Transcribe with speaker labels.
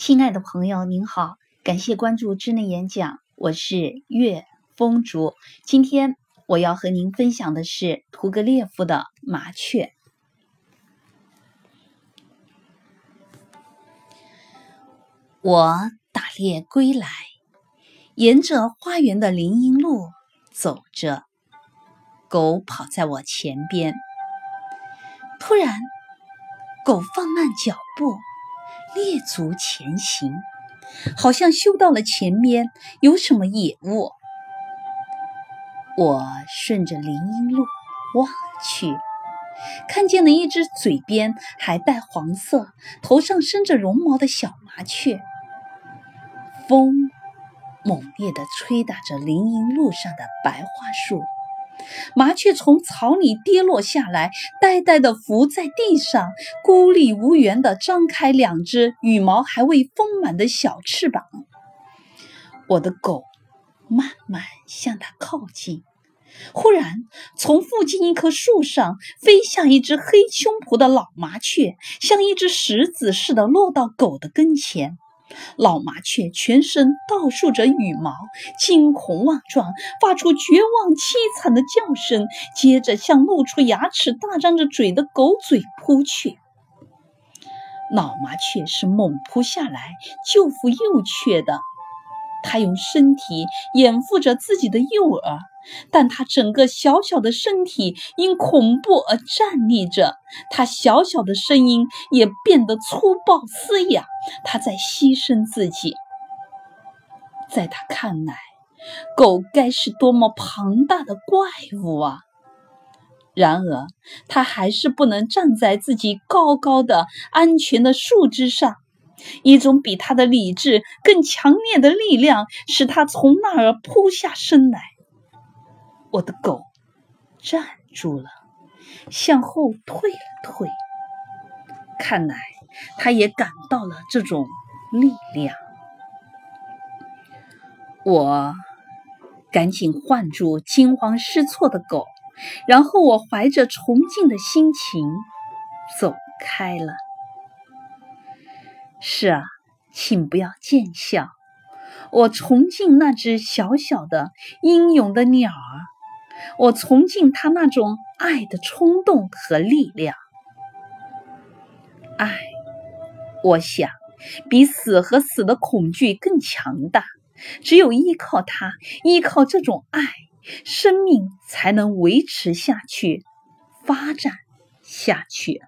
Speaker 1: 亲爱的朋友，您好，感谢关注知内演讲，我是岳风竹。今天我要和您分享的是屠格列夫的《麻雀》。我打猎归来，沿着花园的林荫路走着，狗跑在我前边。突然，狗放慢脚步。列足前行，好像嗅到了前面有什么野物。我顺着林荫路望去，看见了一只嘴边还带黄色、头上生着绒毛的小麻雀。风猛烈地吹打着林荫路上的白桦树。麻雀从草里跌落下来，呆呆地伏在地上，孤立无援地张开两只羽毛还未丰满的小翅膀。我的狗慢慢向它靠近，忽然，从附近一棵树上飞下一只黑胸脯的老麻雀，像一只石子似的落到狗的跟前。老麻雀全身倒竖着羽毛，惊恐万状，发出绝望凄惨的叫声，接着向露出牙齿、大张着嘴的狗嘴扑去。老麻雀是猛扑下来救扶幼雀的，他用身体掩护着自己的幼儿。但他整个小小的身体因恐怖而站立着，他小小的声音也变得粗暴嘶哑。他在牺牲自己。在他看来，狗该是多么庞大的怪物啊！然而，他还是不能站在自己高高的、安全的树枝上。一种比他的理智更强烈的力量使他从那儿扑下身来。我的狗站住了，向后退了退。看来，它也感到了这种力量。我赶紧唤住惊慌失措的狗，然后我怀着崇敬的心情走开了。是啊，请不要见笑，我崇敬那只小小的英勇的鸟儿。我崇敬它那种爱的冲动和力量。爱，我想，比死和死的恐惧更强大。只有依靠它，依靠这种爱，生命才能维持下去，发展下去。